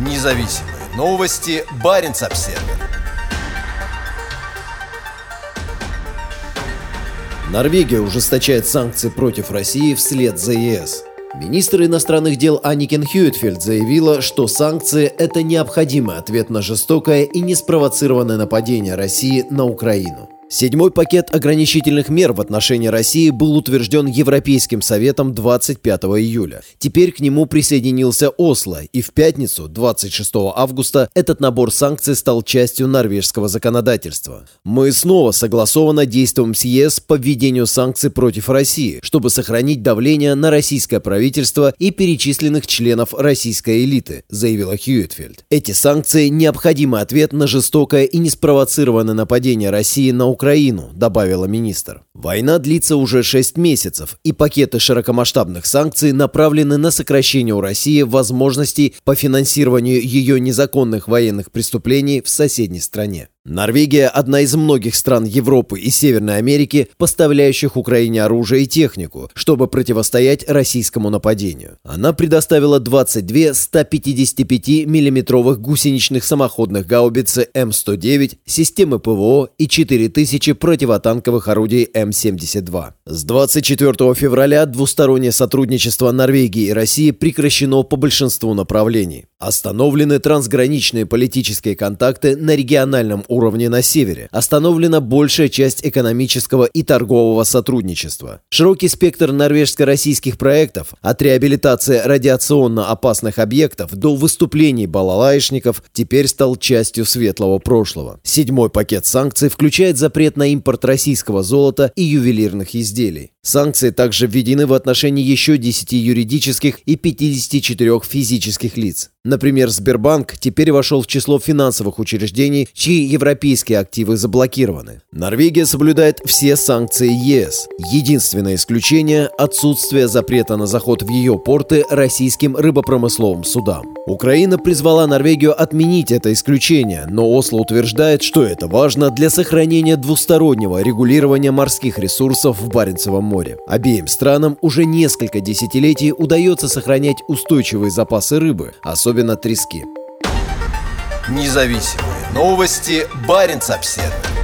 Независимые новости. Барин обсерва Норвегия ужесточает санкции против России вслед за ЕС. Министр иностранных дел Аникен Хьюитфельд заявила, что санкции – это необходимый ответ на жестокое и неспровоцированное нападение России на Украину. Седьмой пакет ограничительных мер в отношении России был утвержден Европейским Советом 25 июля. Теперь к нему присоединился Осло, и в пятницу, 26 августа, этот набор санкций стал частью норвежского законодательства. Мы снова согласованно действуем с ЕС по введению санкций против России, чтобы сохранить давление на российское правительство и перечисленных членов российской элиты, заявила Хьюитфельд. Эти санкции – необходимый ответ на жестокое и неспровоцированное нападение России на Украину Украину, добавила министр. Война длится уже 6 месяцев, и пакеты широкомасштабных санкций направлены на сокращение у России возможностей по финансированию ее незаконных военных преступлений в соседней стране. Норвегия – одна из многих стран Европы и Северной Америки, поставляющих Украине оружие и технику, чтобы противостоять российскому нападению. Она предоставила 22 155 миллиметровых гусеничных самоходных гаубицы М109, системы ПВО и 4000 противотанковых орудий М72. С 24 февраля двустороннее сотрудничество Норвегии и России прекращено по большинству направлений. Остановлены трансграничные политические контакты на региональном уровне на севере. Остановлена большая часть экономического и торгового сотрудничества. Широкий спектр норвежско-российских проектов от реабилитации радиационно опасных объектов до выступлений балалаишников теперь стал частью светлого прошлого. Седьмой пакет санкций включает запрет на импорт российского золота и ювелирных изделий. Санкции также введены в отношении еще 10 юридических и 54 физических лиц. Например, Сбербанк теперь вошел в число финансовых учреждений, чьи европейские активы заблокированы. Норвегия соблюдает все санкции ЕС. Единственное исключение – отсутствие запрета на заход в ее порты российским рыбопромысловым судам. Украина призвала Норвегию отменить это исключение, но Осло утверждает, что это важно для сохранения двустороннего регулирования морских ресурсов в Баренцевом море. Обеим странам уже несколько десятилетий удается сохранять устойчивые запасы рыбы, особенно трески. Независимые новости. Барин обседный.